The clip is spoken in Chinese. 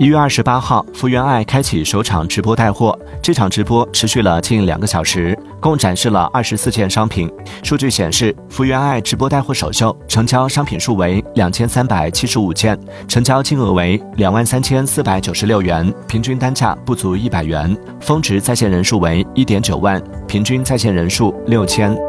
一月二十八号福原爱开启首场直播带货这场直播持续了近两个小时共展示了二十四件商品。数据显示福原爱直播带货首秀成交商品数为两千三百七十五件成交金额为两万三千四百九十六元平均单价不足一百元。峰值在线人数为一点九万平均在线人数六千。